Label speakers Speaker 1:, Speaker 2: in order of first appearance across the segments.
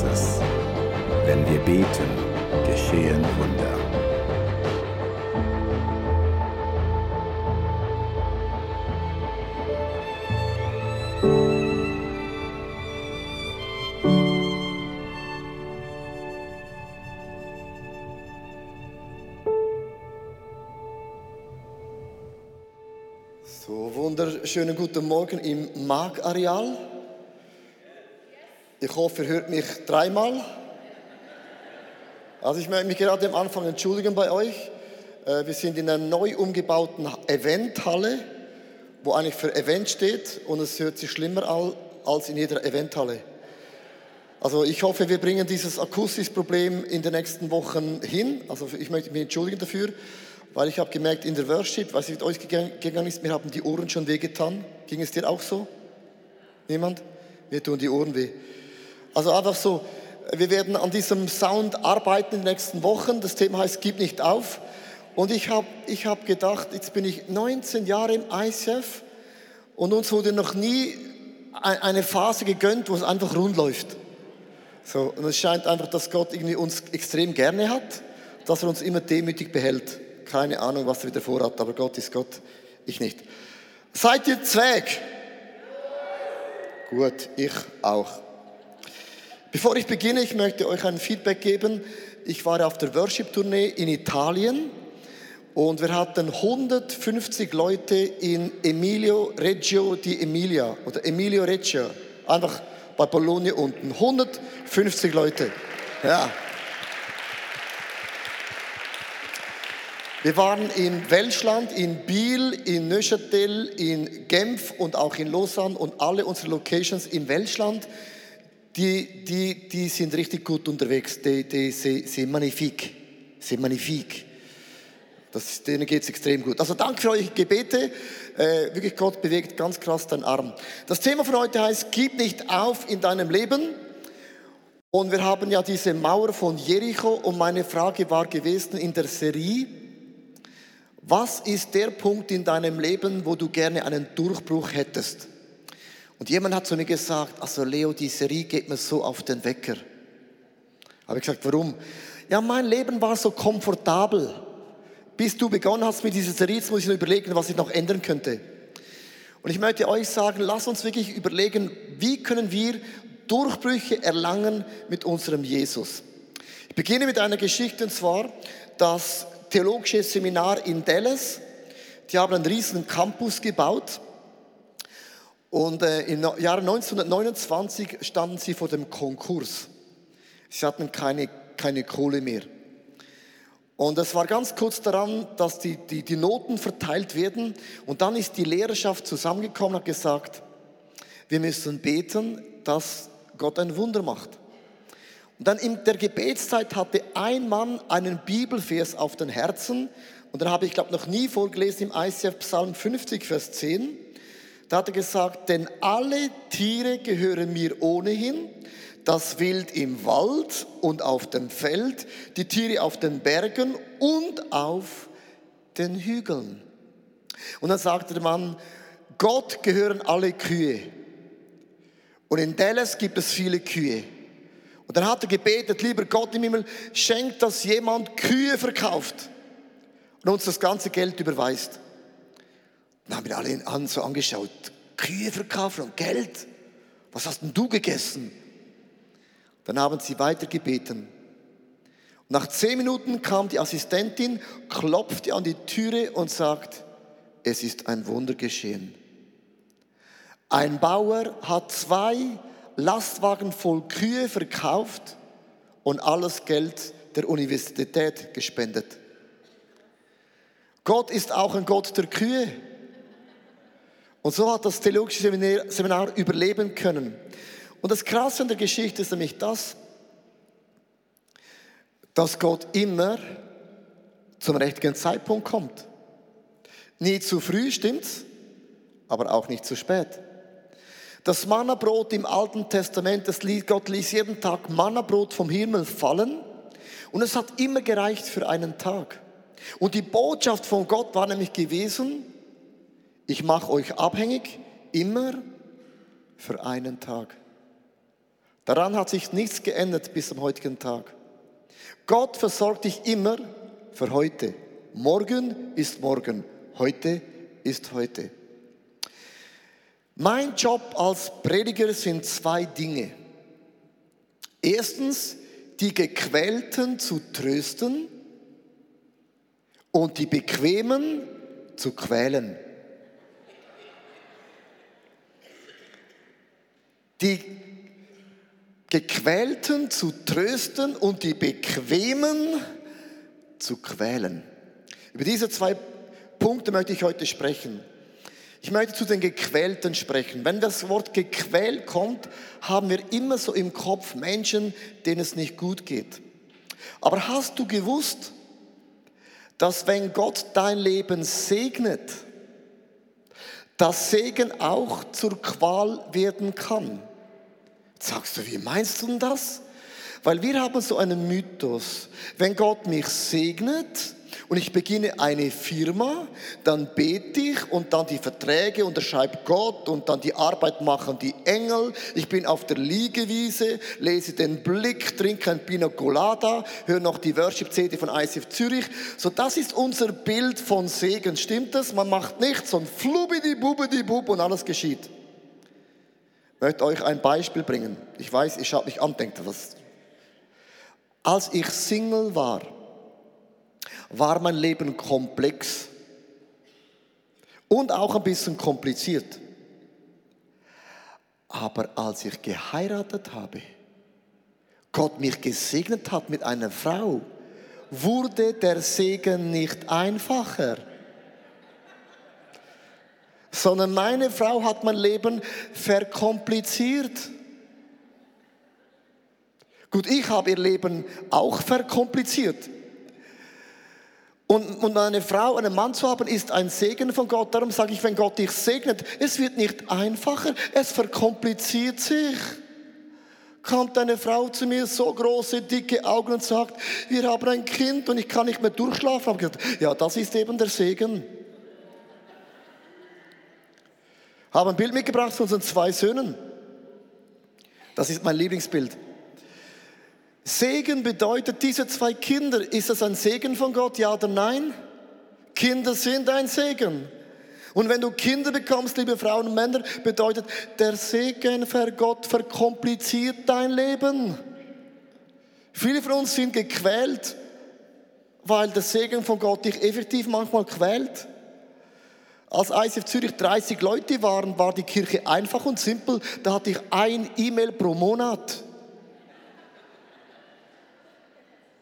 Speaker 1: Großes. Wenn wir beten, geschehen Wunder.
Speaker 2: So, wunderschönen guten Morgen im Mark-Areal. Ich hoffe, ihr hört mich dreimal. Also ich möchte mich gerade am Anfang entschuldigen bei euch. Äh, Wir sind in einer neu umgebauten Eventhalle, wo eigentlich für Event steht und es hört sich schlimmer an als in jeder Eventhalle. Also ich hoffe, wir bringen dieses akustisches Problem in den nächsten Wochen hin. Also ich möchte mich entschuldigen dafür, weil ich habe gemerkt in der Worship, was mit euch gegangen gegangen ist, mir haben die Ohren schon wehgetan. Ging es dir auch so? Niemand? Mir tun die Ohren weh. Also einfach so, wir werden an diesem Sound arbeiten in den nächsten Wochen. Das Thema heißt, gib nicht auf. Und ich habe ich hab gedacht, jetzt bin ich 19 Jahre im ICF und uns wurde noch nie ein- eine Phase gegönnt, wo es einfach rund läuft. So, und es scheint einfach, dass Gott irgendwie uns extrem gerne hat, dass er uns immer demütig behält. Keine Ahnung, was er wieder vorhat, aber Gott ist Gott, ich nicht. Seid ihr Zweig? Gut, ich auch. Bevor ich beginne, ich möchte euch ein Feedback geben. Ich war auf der Worship-Tournee in Italien und wir hatten 150 Leute in Emilio Reggio di Emilia oder Emilio Reggio, einfach bei Bologna unten. 150 Leute. Ja. Wir waren in Welschland, in Biel, in Neuchâtel, in Genf und auch in Lausanne und alle unsere Locations in Welschland, die, die, die sind richtig gut unterwegs. Die, die, sie magnifique. Sie magnifique. Das, denen geht es extrem gut. Also danke für eure Gebete. Äh, wirklich, Gott bewegt ganz krass deinen Arm. Das Thema von heute heißt, gib nicht auf in deinem Leben. Und wir haben ja diese Mauer von Jericho und meine Frage war gewesen in der Serie, was ist der Punkt in deinem Leben, wo du gerne einen Durchbruch hättest? Und jemand hat zu mir gesagt, also Leo, die Serie geht mir so auf den Wecker. Habe ich gesagt, warum? Ja, mein Leben war so komfortabel. Bis du begonnen hast mit dieser Serie, jetzt muss ich noch überlegen, was ich noch ändern könnte. Und ich möchte euch sagen, lass uns wirklich überlegen, wie können wir Durchbrüche erlangen mit unserem Jesus. Ich beginne mit einer Geschichte, und zwar das theologische Seminar in Dallas. Die haben einen riesen Campus gebaut. Und äh, im Jahre 1929 standen sie vor dem Konkurs. Sie hatten keine, keine Kohle mehr. Und es war ganz kurz daran, dass die, die, die Noten verteilt werden. Und dann ist die Lehrerschaft zusammengekommen und hat gesagt, wir müssen beten, dass Gott ein Wunder macht. Und dann in der Gebetszeit hatte ein Mann einen Bibelvers auf den Herzen. Und dann habe ich, glaube noch nie vorgelesen im ICF Psalm 50, Vers 10. Da hat er gesagt, denn alle Tiere gehören mir ohnehin, das Wild im Wald und auf dem Feld, die Tiere auf den Bergen und auf den Hügeln. Und dann sagte der Mann, Gott gehören alle Kühe. Und in Dallas gibt es viele Kühe. Und dann hat er gebetet, lieber Gott im Himmel, schenkt, dass jemand Kühe verkauft und uns das ganze Geld überweist. Dann haben wir alle an, so angeschaut. Kühe verkaufen und Geld? Was hast denn du gegessen? Dann haben sie weiter gebeten. Und nach zehn Minuten kam die Assistentin, klopfte an die Türe und sagt, es ist ein Wunder geschehen. Ein Bauer hat zwei Lastwagen voll Kühe verkauft und alles Geld der Universität gespendet. Gott ist auch ein Gott der Kühe. Und so hat das theologische Seminar, überleben können. Und das Krasse an der Geschichte ist nämlich das, dass Gott immer zum richtigen Zeitpunkt kommt. Nie zu früh, stimmt's? Aber auch nicht zu spät. Das Mannabrot im Alten Testament, das ließ, Gott ließ jeden Tag Mannabrot vom Himmel fallen und es hat immer gereicht für einen Tag. Und die Botschaft von Gott war nämlich gewesen, ich mache euch abhängig, immer für einen Tag. Daran hat sich nichts geändert bis zum heutigen Tag. Gott versorgt dich immer für heute. Morgen ist morgen, heute ist heute. Mein Job als Prediger sind zwei Dinge. Erstens, die Gequälten zu trösten und die Bequemen zu quälen. Die Gequälten zu trösten und die Bequemen zu quälen. Über diese zwei Punkte möchte ich heute sprechen. Ich möchte zu den Gequälten sprechen. Wenn das Wort gequält kommt, haben wir immer so im Kopf Menschen, denen es nicht gut geht. Aber hast du gewusst, dass wenn Gott dein Leben segnet, das Segen auch zur Qual werden kann? Sagst du, wie meinst du denn das? Weil wir haben so einen Mythos. Wenn Gott mich segnet, und ich beginne eine Firma, dann bete ich und dann die Verträge unterschreibt Gott und dann die Arbeit machen die Engel. Ich bin auf der Liegewiese, lese den Blick, trinke ein Pina Colada, höre noch die Worship-CD von ICF Zürich. So, das ist unser Bild von Segen. Stimmt das? Man macht nichts, sondern flubidi bubidi bub und alles geschieht. Ich möchte euch ein Beispiel bringen. Ich weiß, ich schaue mich an, denkt was. Als ich Single war, war mein Leben komplex und auch ein bisschen kompliziert. Aber als ich geheiratet habe, Gott mich gesegnet hat mit einer Frau, wurde der Segen nicht einfacher, sondern meine Frau hat mein Leben verkompliziert. Gut, ich habe ihr Leben auch verkompliziert. Und, und eine Frau, einen Mann zu haben, ist ein Segen von Gott. Darum sage ich, wenn Gott dich segnet, es wird nicht einfacher, es verkompliziert sich. Kommt eine Frau zu mir, so große, dicke Augen und sagt, wir haben ein Kind und ich kann nicht mehr durchschlafen. Ich gesagt, ja, das ist eben der Segen. Habe ein Bild mitgebracht von unseren zwei Söhnen. Das ist mein Lieblingsbild. Segen bedeutet, diese zwei Kinder, ist das ein Segen von Gott, ja oder nein? Kinder sind ein Segen. Und wenn du Kinder bekommst, liebe Frauen und Männer, bedeutet, der Segen für Gott verkompliziert dein Leben. Viele von uns sind gequält, weil der Segen von Gott dich effektiv manchmal quält. Als ICF Zürich 30 Leute waren, war die Kirche einfach und simpel. Da hatte ich ein E-Mail pro Monat.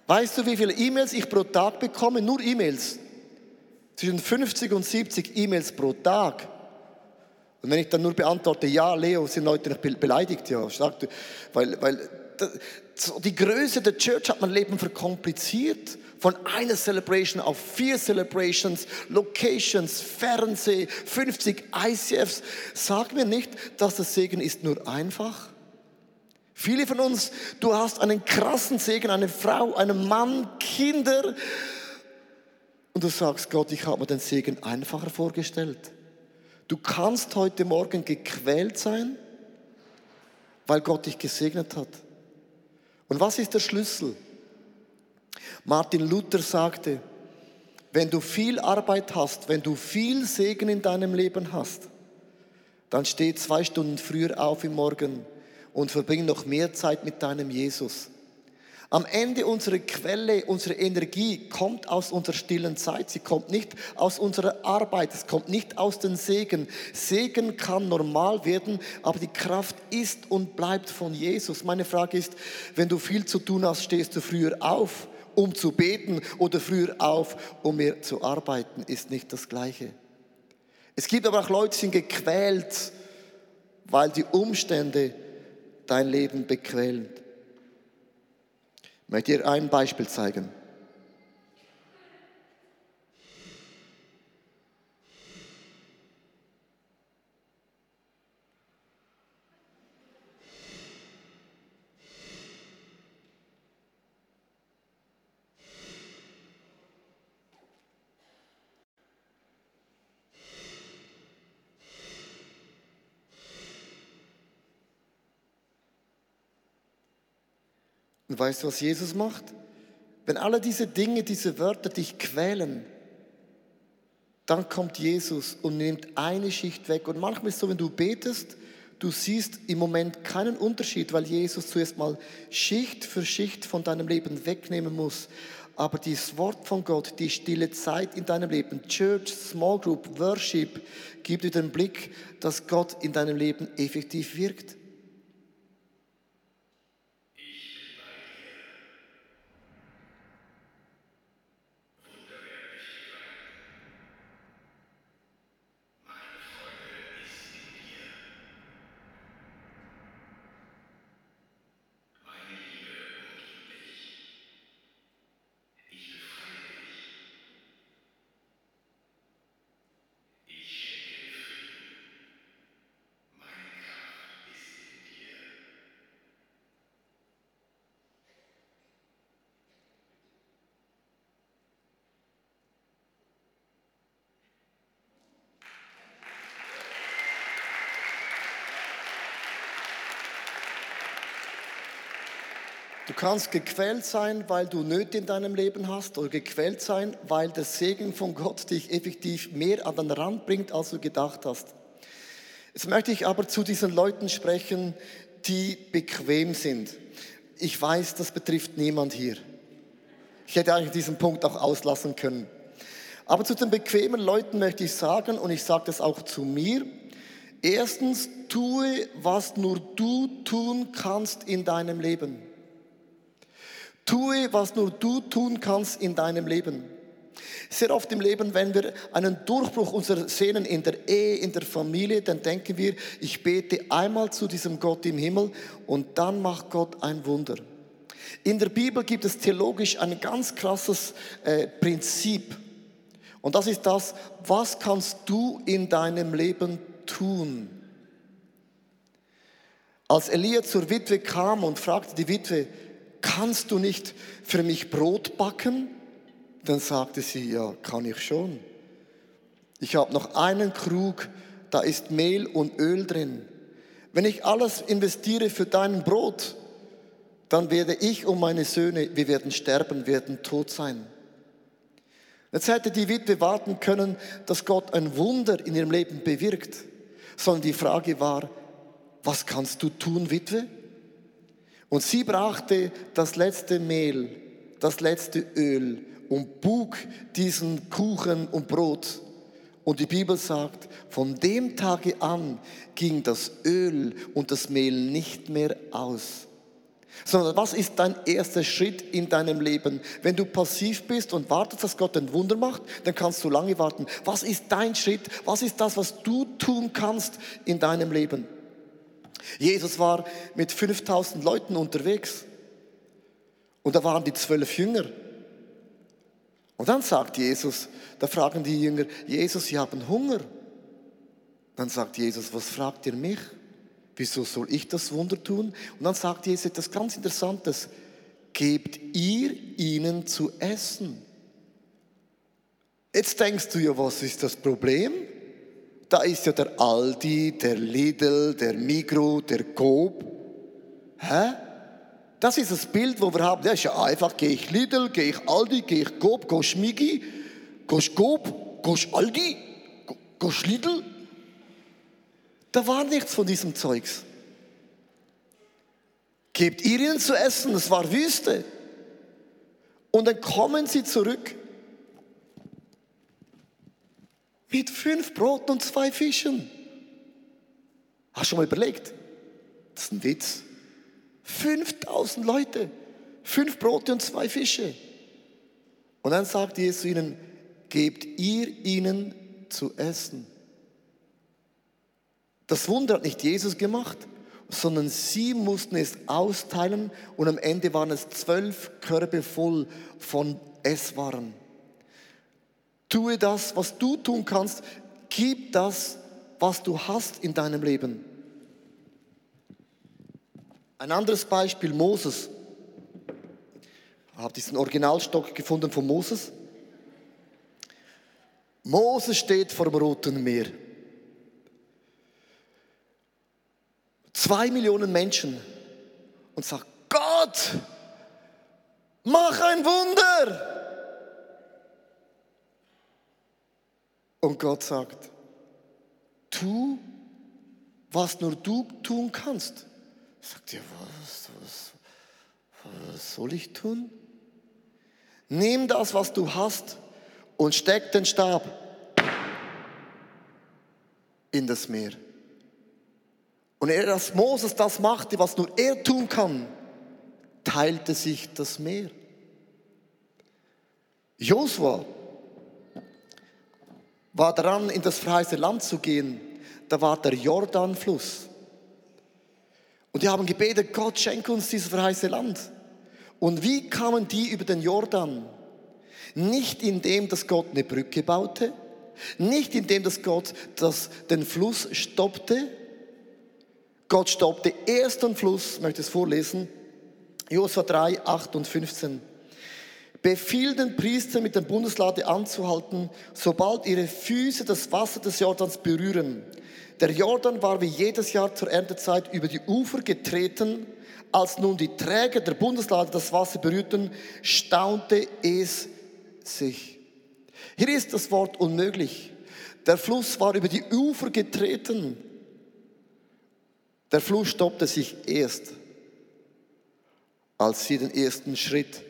Speaker 2: Weißt du, wie viele E-Mails ich pro Tag bekomme? Nur E-Mails. Zwischen 50 und 70 E-Mails pro Tag. Und wenn ich dann nur beantworte, ja, Leo, sind Leute nicht beleidigt, ja, weil, weil die Größe der Church hat mein Leben verkompliziert. Von einer Celebration auf vier Celebrations, Locations, Fernseh, 50 ICFs. Sag mir nicht, dass das Segen ist nur einfach. Viele von uns, du hast einen krassen Segen, eine Frau, einen Mann, Kinder. Und du sagst, Gott, ich habe mir den Segen einfacher vorgestellt. Du kannst heute Morgen gequält sein, weil Gott dich gesegnet hat. Und was ist der Schlüssel? Martin Luther sagte, wenn du viel Arbeit hast, wenn du viel Segen in deinem Leben hast, dann steh zwei Stunden früher auf im Morgen und verbring noch mehr Zeit mit deinem Jesus. Am Ende unsere Quelle, unsere Energie kommt aus unserer stillen Zeit. Sie kommt nicht aus unserer Arbeit. Es kommt nicht aus den Segen. Segen kann normal werden, aber die Kraft ist und bleibt von Jesus. Meine Frage ist, wenn du viel zu tun hast, stehst du früher auf, um zu beten oder früher auf, um mehr zu arbeiten, ist nicht das Gleiche. Es gibt aber auch Leute, die sind gequält, weil die Umstände dein Leben bequälen. Ich möchte dir ein Beispiel zeigen. Und weißt du, was Jesus macht? Wenn alle diese Dinge, diese Wörter dich quälen, dann kommt Jesus und nimmt eine Schicht weg. Und manchmal ist es so, wenn du betest, du siehst im Moment keinen Unterschied, weil Jesus zuerst mal Schicht für Schicht von deinem Leben wegnehmen muss. Aber das Wort von Gott, die stille Zeit in deinem Leben, Church, Small Group, Worship, gibt dir den Blick, dass Gott in deinem Leben effektiv wirkt. Du kannst gequält sein, weil du Nöte in deinem Leben hast oder gequält sein, weil der Segen von Gott dich effektiv mehr an den Rand bringt, als du gedacht hast. Jetzt möchte ich aber zu diesen Leuten sprechen, die bequem sind. Ich weiß, das betrifft niemand hier. Ich hätte eigentlich diesen Punkt auch auslassen können. Aber zu den bequemen Leuten möchte ich sagen, und ich sage das auch zu mir, erstens, tue, was nur du tun kannst in deinem Leben. Tue, was nur du tun kannst in deinem Leben. Sehr oft im Leben, wenn wir einen Durchbruch unserer sehen in der Ehe, in der Familie, dann denken wir, ich bete einmal zu diesem Gott im Himmel und dann macht Gott ein Wunder. In der Bibel gibt es theologisch ein ganz krasses äh, Prinzip. Und das ist das, was kannst du in deinem Leben tun? Als Elia zur Witwe kam und fragte die Witwe, kannst du nicht für mich Brot backen? Dann sagte sie, ja, kann ich schon. Ich habe noch einen Krug, da ist Mehl und Öl drin. Wenn ich alles investiere für dein Brot, dann werde ich und meine Söhne, wir werden sterben, werden tot sein. Jetzt hätte die Witwe warten können, dass Gott ein Wunder in ihrem Leben bewirkt, sondern die Frage war, was kannst du tun, Witwe? Und sie brachte das letzte Mehl, das letzte Öl und bug diesen Kuchen und Brot. Und die Bibel sagt, von dem Tage an ging das Öl und das Mehl nicht mehr aus. Sondern was ist dein erster Schritt in deinem Leben? Wenn du passiv bist und wartest, dass Gott ein Wunder macht, dann kannst du lange warten. Was ist dein Schritt? Was ist das, was du tun kannst in deinem Leben? Jesus war mit 5000 Leuten unterwegs und da waren die zwölf Jünger. Und dann sagt Jesus, da fragen die Jünger, Jesus, sie haben Hunger. Dann sagt Jesus, was fragt ihr mich? Wieso soll ich das Wunder tun? Und dann sagt Jesus etwas ganz Interessantes. Gebt ihr ihnen zu essen. Jetzt denkst du ja, was ist das Problem? Da ist ja der Aldi, der Lidl, der Migro, der Coop. Hä? Das ist das Bild, wo wir haben. Das ist ja einfach, gehe ich Lidl, gehe ich Aldi, gehe ich Coop, gehe ich Migi, gehe ich Coop, gehe ich Aldi, gehe ich Lidl. Da war nichts von diesem Zeugs. Gebt ihr ihnen zu essen, das war Wüste. Und dann kommen sie zurück mit fünf Broten und zwei Fischen. Hast du schon mal überlegt? Das ist ein Witz. 5000 Leute, fünf Brote und zwei Fische. Und dann sagt Jesus ihnen, gebt ihr ihnen zu essen. Das Wunder hat nicht Jesus gemacht, sondern sie mussten es austeilen und am Ende waren es zwölf Körbe voll von Esswaren. Tue das, was du tun kannst. Gib das, was du hast in deinem Leben. Ein anderes Beispiel, Moses. Ich habe diesen Originalstock gefunden von Moses. Moses steht vor dem Roten Meer. Zwei Millionen Menschen und sagt, Gott, mach ein Wunder. Und Gott sagt, tu, was nur du tun kannst. Sagt ihr, was, was, was soll ich tun? Nimm das, was du hast und steck den Stab in das Meer. Und er, als Moses das machte, was nur er tun kann, teilte sich das Meer. Josua war dran, in das verheißene Land zu gehen. Da war der Jordanfluss. Und die haben gebetet, Gott, schenke uns dieses verheißene Land. Und wie kamen die über den Jordan? Nicht indem, dass Gott eine Brücke baute, nicht indem, dass Gott das, den Fluss stoppte. Gott stoppte erst den Fluss, ich möchte es vorlesen, Josua 3, 8 und 15. Befiehl den Priester mit der Bundeslade anzuhalten, sobald ihre Füße das Wasser des Jordans berühren. Der Jordan war wie jedes Jahr zur Erntezeit über die Ufer getreten. Als nun die Träger der Bundeslade das Wasser berührten, staunte es sich. Hier ist das Wort unmöglich. Der Fluss war über die Ufer getreten. Der Fluss stoppte sich erst, als sie den ersten Schritt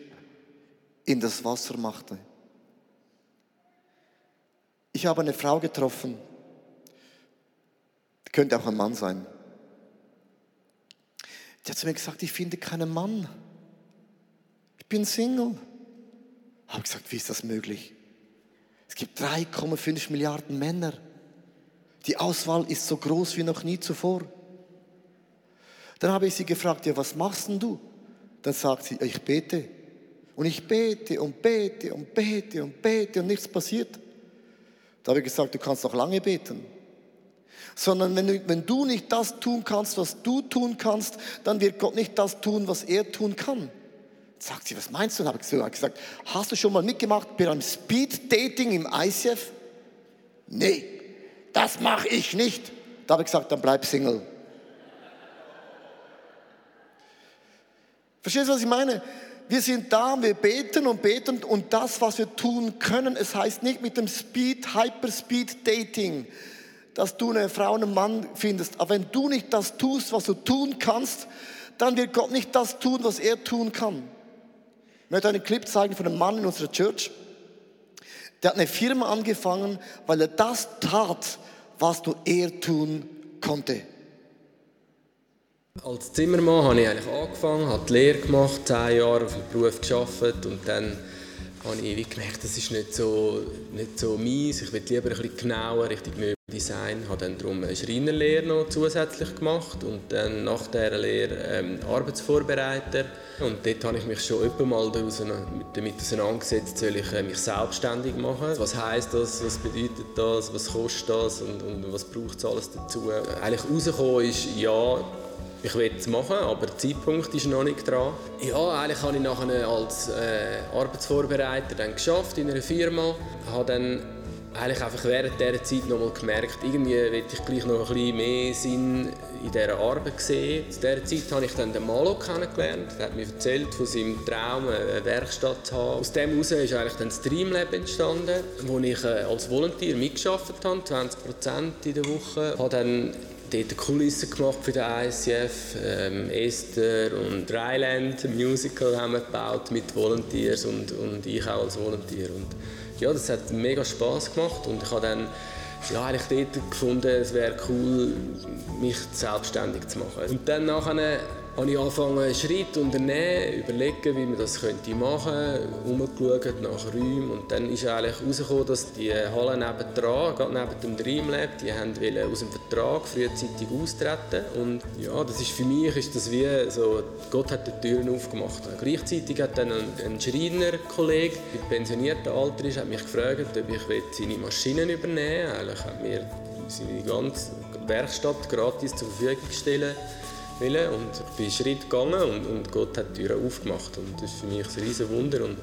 Speaker 2: in das Wasser machte. Ich habe eine Frau getroffen, könnte auch ein Mann sein. Die hat zu mir gesagt, ich finde keinen Mann. Ich bin Single. Ich habe gesagt, wie ist das möglich? Es gibt 3,5 Milliarden Männer. Die Auswahl ist so groß wie noch nie zuvor. Dann habe ich sie gefragt, ja, was machst denn du? Dann sagt sie, ich bete. Und ich bete und bete und bete und bete und nichts passiert. Da habe ich gesagt, du kannst noch lange beten. Sondern wenn du, wenn du nicht das tun kannst, was du tun kannst, dann wird Gott nicht das tun, was er tun kann. Sagt sie, was meinst du? Und habe ich gesagt, hast du schon mal mitgemacht bei einem Speed-Dating im ICF? Nee, das mache ich nicht. Da habe ich gesagt, dann bleib Single. Verstehst du, was ich meine? Wir sind da, wir beten und beten und das, was wir tun können, es heißt nicht mit dem Speed, Hyperspeed Dating, dass du eine Frau, einen Mann findest. Aber wenn du nicht das tust, was du tun kannst, dann wird Gott nicht das tun, was er tun kann. Ich möchte einen Clip zeigen von einem Mann in unserer Church. Der hat eine Firma angefangen, weil er das tat, was nur er tun konnte.
Speaker 3: Als Zimmermann habe ich eigentlich angefangen, habe die Lehre gemacht, zehn Jahre auf dem Beruf gearbeitet und dann habe ich gemerkt, das ist nicht so, nicht so meins. Ich will lieber ein bisschen genauer Richtung Möbeldesign. Ich habe dann darum eine Schreinerlehre noch zusätzlich gemacht und dann nach dieser Lehre ähm, Arbeitsvorbereiter. Und dort habe ich mich schon öfter mal damit auseinandergesetzt, soll ich äh, mich selbstständig machen. Was heisst das, was bedeutet das, was kostet das und, und was braucht es alles dazu. Eigentlich rausgekommen ist, ja, ich will es machen, aber der Zeitpunkt ist noch nicht dran. Ja, eigentlich habe ich nachher als äh, Arbeitsvorbereiter dann geschafft in einer Firma. Habe dann eigentlich einfach während dieser Zeit noch mal gemerkt, irgendwie will ich gleich noch ein bisschen mehr Sinn in dieser Arbeit sehen. Zu dieser Zeit habe ich dann den Malo kennengelernt. Er hat mir erzählt von seinem Traum, eine Werkstatt zu haben. Aus dem heraus ist eigentlich dann Streamlab entstanden, wo ich äh, als Volunteer mitgearbeitet habe, 20 Prozent in der Woche. Habe dann dort Kulissen gemacht für den ICF. Ähm, Esther und Dryland Musical haben wir gebaut mit Volunteers und, und ich auch als Volunteer. Und ja, das hat mega Spaß gemacht und ich habe dann ja, eigentlich dort gefunden, es wäre cool, mich selbstständig zu machen. Und dann nachher habe ich angefangen, Schritt zu unternehmen, überlegen, wie man das könnte machen könnte, umgeschaut nach Räumen und dann ist eigentlich herausgekommen, dass die Halle nebendran, gerade neben dem Dreamlab, die haben aus dem Vertrag frühzeitig austreten und ja, das ist für mich ist das wie so, Gott hat die Türen aufgemacht. Gleichzeitig hat dann ein, ein Schreiner-Kollege, der pensionierten Alter ist, hat mich gefragt, ob ich seine Maschinen übernehmen will. Eigentlich hat mir seine ganze Werkstatt gratis zur Verfügung gestellt wollen. Und ich bin einen Schritt gegangen und, und Gott hat die Türen aufgemacht. Und das ist für mich ein riesen Wunder. Und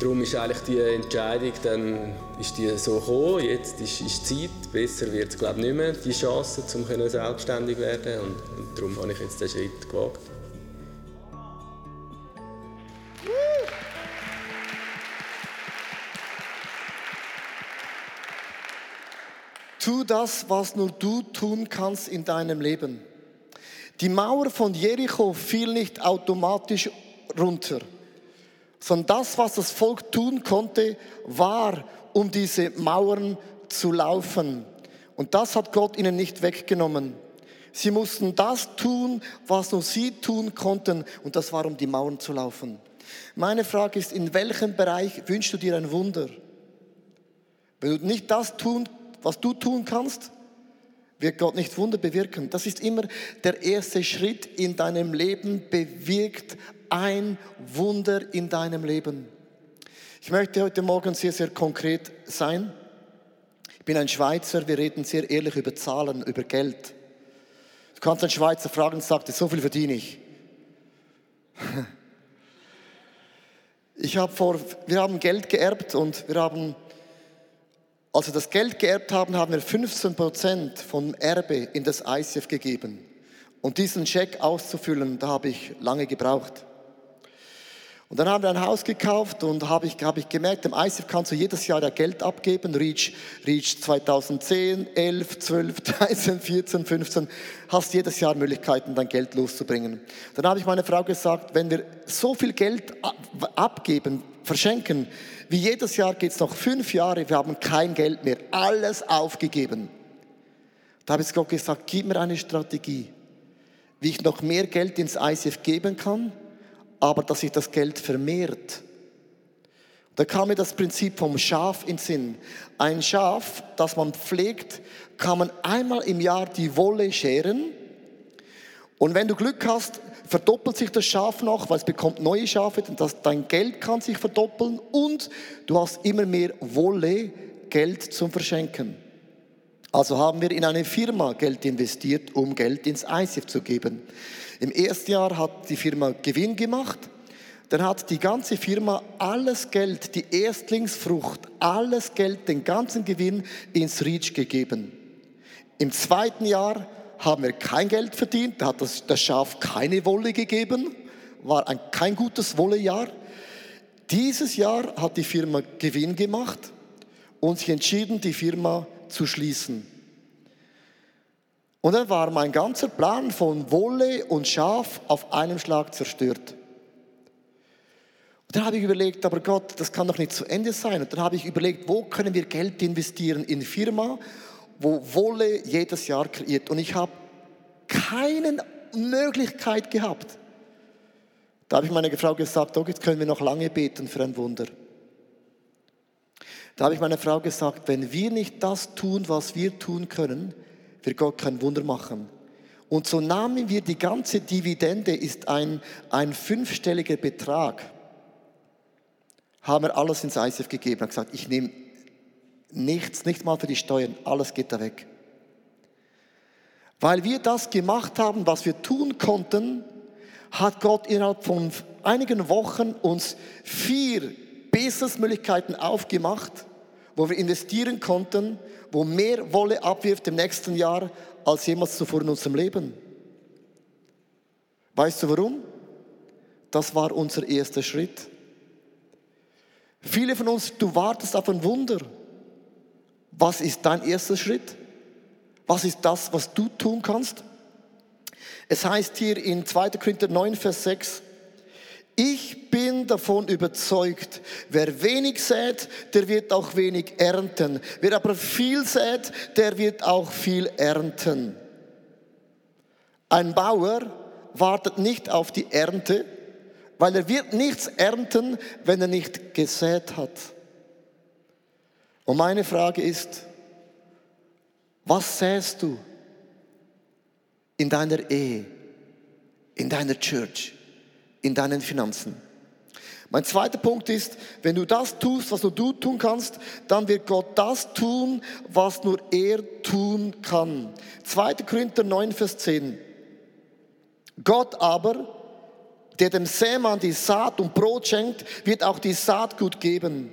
Speaker 3: darum ist eigentlich die Entscheidung, dann ist die so gekommen, jetzt ist, ist Zeit, besser wird es glaube ich nicht mehr, die Chance, um selbstständig zu werden. Und, und darum habe ich jetzt den Schritt gewagt.
Speaker 2: Tu das, was nur du tun kannst in deinem Leben. Die Mauer von Jericho fiel nicht automatisch runter, sondern das, was das Volk tun konnte, war, um diese Mauern zu laufen. Und das hat Gott ihnen nicht weggenommen. Sie mussten das tun, was nur sie tun konnten, und das war, um die Mauern zu laufen. Meine Frage ist, in welchem Bereich wünschst du dir ein Wunder? Wenn du nicht das tun, was du tun kannst, wird Gott nicht Wunder bewirken. Das ist immer der erste Schritt in deinem Leben, bewirkt ein Wunder in deinem Leben. Ich möchte heute Morgen sehr, sehr konkret sein. Ich bin ein Schweizer, wir reden sehr ehrlich über Zahlen, über Geld. Du kannst einen Schweizer fragen und sagt, so viel verdiene ich. Ich habe vor, wir haben Geld geerbt und wir haben, als wir das Geld geerbt haben, haben wir 15 Prozent vom Erbe in das ICF gegeben. Und diesen Scheck auszufüllen, da habe ich lange gebraucht. Und dann haben wir ein Haus gekauft und habe ich, habe ich gemerkt, im ICF kannst du jedes Jahr ja Geld abgeben. Reach, Reach 2010, 11, 12, 13, 14, 15. Hast jedes Jahr Möglichkeiten, dein Geld loszubringen. Dann habe ich meiner Frau gesagt, wenn wir so viel Geld abgeben, verschenken, wie jedes Jahr geht es noch fünf Jahre, wir haben kein Geld mehr, alles aufgegeben. Da habe ich Gott gesagt, gib mir eine Strategie, wie ich noch mehr Geld ins ICF geben kann aber dass sich das Geld vermehrt. Da kam mir das Prinzip vom Schaf in Sinn. Ein Schaf, das man pflegt, kann man einmal im Jahr die Wolle scheren. Und wenn du Glück hast, verdoppelt sich das Schaf noch, weil es bekommt neue Schafe, das, dein Geld kann sich verdoppeln und du hast immer mehr Wolle, Geld zum Verschenken. Also haben wir in eine Firma Geld investiert, um Geld ins ICF zu geben. Im ersten Jahr hat die Firma Gewinn gemacht. Dann hat die ganze Firma alles Geld, die Erstlingsfrucht, alles Geld, den ganzen Gewinn ins Reach gegeben. Im zweiten Jahr haben wir kein Geld verdient, da hat das, das Schaf keine Wolle gegeben, war ein, kein gutes Wollejahr. Dieses Jahr hat die Firma Gewinn gemacht und sich entschieden, die Firma zu schließen. Und dann war mein ganzer Plan von Wolle und Schaf auf einem Schlag zerstört. Und dann habe ich überlegt, aber Gott, das kann doch nicht zu Ende sein. Und dann habe ich überlegt, wo können wir Geld investieren in eine Firma, wo Wolle jedes Jahr kreiert. Und ich habe keine Möglichkeit gehabt. Da habe ich meiner Frau gesagt, oh, jetzt können wir noch lange beten für ein Wunder. Da habe ich meiner Frau gesagt, wenn wir nicht das tun, was wir tun können, wird Gott kein Wunder machen. Und so nahmen wir die ganze Dividende, ist ein, ein fünfstelliger Betrag, haben wir alles ins ICF gegeben und gesagt, ich nehme nichts, nicht mal für die Steuern, alles geht da weg. Weil wir das gemacht haben, was wir tun konnten, hat Gott innerhalb von einigen Wochen uns vier Businessmöglichkeiten aufgemacht, wo wir investieren konnten wo mehr Wolle abwirft im nächsten Jahr als jemals zuvor in unserem Leben. Weißt du warum? Das war unser erster Schritt. Viele von uns, du wartest auf ein Wunder. Was ist dein erster Schritt? Was ist das, was du tun kannst? Es heißt hier in 2. Korinther 9, Vers 6, ich bin davon überzeugt, wer wenig sät, der wird auch wenig ernten. Wer aber viel sät, der wird auch viel ernten. Ein Bauer wartet nicht auf die Ernte, weil er wird nichts ernten, wenn er nicht gesät hat. Und meine Frage ist, was säst du in deiner Ehe, in deiner Church? in deinen Finanzen. Mein zweiter Punkt ist, wenn du das tust, was nur du tun kannst, dann wird Gott das tun, was nur er tun kann. 2. Korinther 9, Vers 10. Gott aber, der dem Sämann die Saat und Brot schenkt, wird auch die Saatgut geben.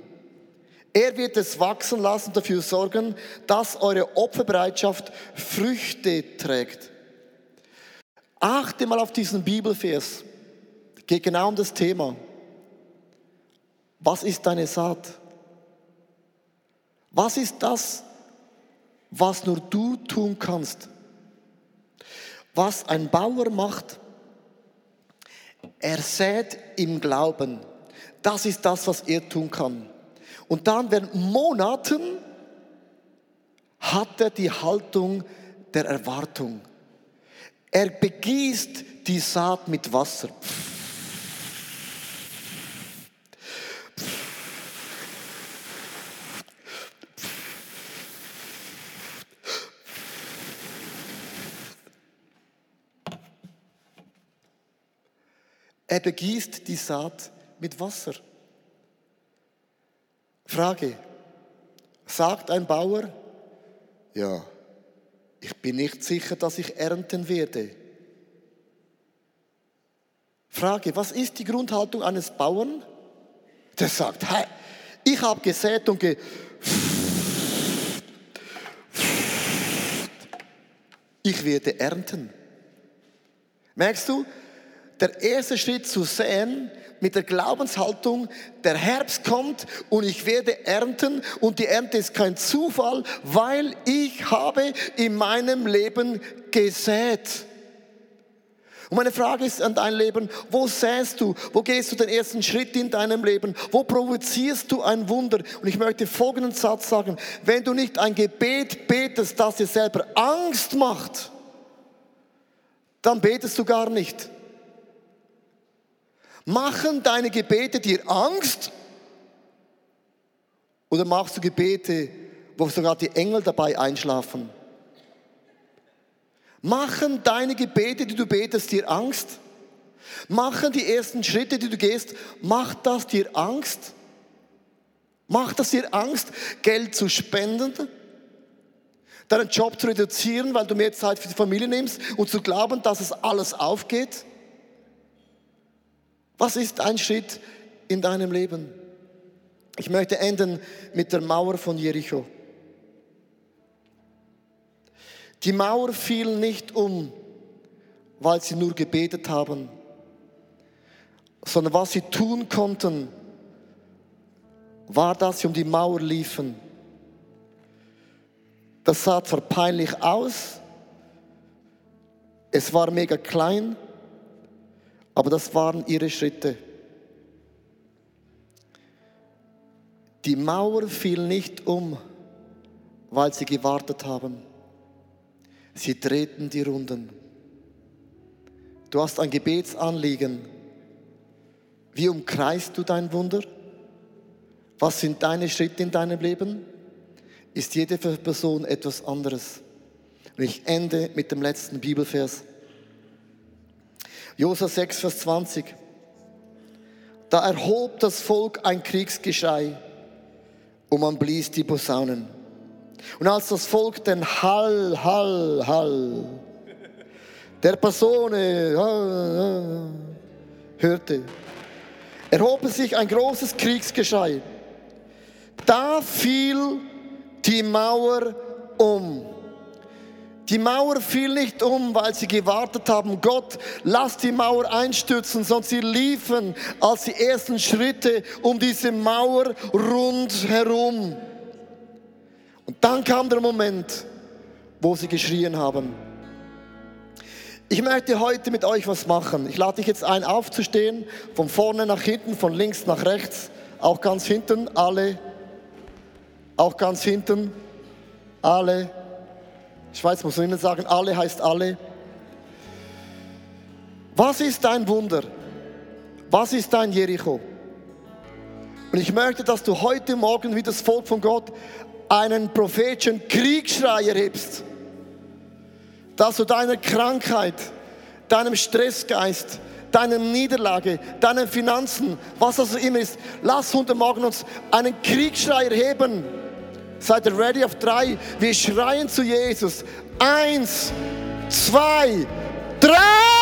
Speaker 2: Er wird es wachsen lassen, dafür sorgen, dass eure Opferbereitschaft Früchte trägt. Achte mal auf diesen Bibelvers geht genau um das Thema. Was ist deine Saat? Was ist das, was nur du tun kannst. Was ein Bauer macht, er sät im Glauben. Das ist das, was er tun kann. Und dann während Monaten hat er die Haltung der Erwartung. Er begießt die Saat mit Wasser. Er begießt die Saat mit Wasser. Frage, sagt ein Bauer, ja, ich bin nicht sicher, dass ich ernten werde. Frage, was ist die Grundhaltung eines Bauern? Der sagt, hey, ich habe gesät und ge... Ich werde ernten. Merkst du, der erste Schritt zu sehen mit der Glaubenshaltung, der Herbst kommt und ich werde ernten und die Ernte ist kein Zufall, weil ich habe in meinem Leben gesät. Und meine Frage ist an dein Leben, wo säst du? Wo gehst du den ersten Schritt in deinem Leben? Wo provozierst du ein Wunder? Und ich möchte folgenden Satz sagen. Wenn du nicht ein Gebet betest, das dir selber Angst macht, dann betest du gar nicht. Machen deine Gebete dir Angst? Oder machst du Gebete, wo sogar die Engel dabei einschlafen? Machen deine Gebete, die du betest, dir Angst? Machen die ersten Schritte, die du gehst, macht das dir Angst? Macht das dir Angst, Geld zu spenden? Deinen Job zu reduzieren, weil du mehr Zeit für die Familie nimmst und zu glauben, dass es alles aufgeht? Was ist ein Schritt in deinem Leben? Ich möchte enden mit der Mauer von Jericho. Die Mauer fiel nicht um, weil sie nur gebetet haben, sondern was sie tun konnten, war, dass sie um die Mauer liefen. Das sah zwar peinlich aus, es war mega klein, aber das waren ihre Schritte. Die Mauer fiel nicht um, weil sie gewartet haben. Sie drehten die Runden. Du hast ein Gebetsanliegen. Wie umkreist du dein Wunder? Was sind deine Schritte in deinem Leben? Ist jede Person etwas anderes? Und ich ende mit dem letzten Bibelvers. Josua 6, Vers 20. Da erhob das Volk ein Kriegsgeschrei und man blies die Posaunen. Und als das Volk den Hall, Hall, Hall der Personen hörte, erhob sich ein großes Kriegsgeschrei. Da fiel die Mauer um. Die Mauer fiel nicht um, weil sie gewartet haben, Gott, lass die Mauer einstürzen, sondern sie liefen als die ersten Schritte um diese Mauer rundherum. Und dann kam der Moment, wo sie geschrien haben. Ich möchte heute mit euch was machen. Ich lade dich jetzt ein, aufzustehen, von vorne nach hinten, von links nach rechts, auch ganz hinten, alle, auch ganz hinten, alle. Schweiz muss man immer sagen, alle heißt alle. Was ist dein Wunder? Was ist dein Jericho? Und ich möchte, dass du heute Morgen wie das Volk von Gott einen prophetischen Kriegsschrei erhebst. Dass du deiner Krankheit, deinem Stressgeist, deiner Niederlage, deinen Finanzen, was das immer ist, lass heute Morgen uns einen Kriegsschrei erheben Seid ihr ready auf drei? Wir schreien zu Jesus. Eins, zwei, drei!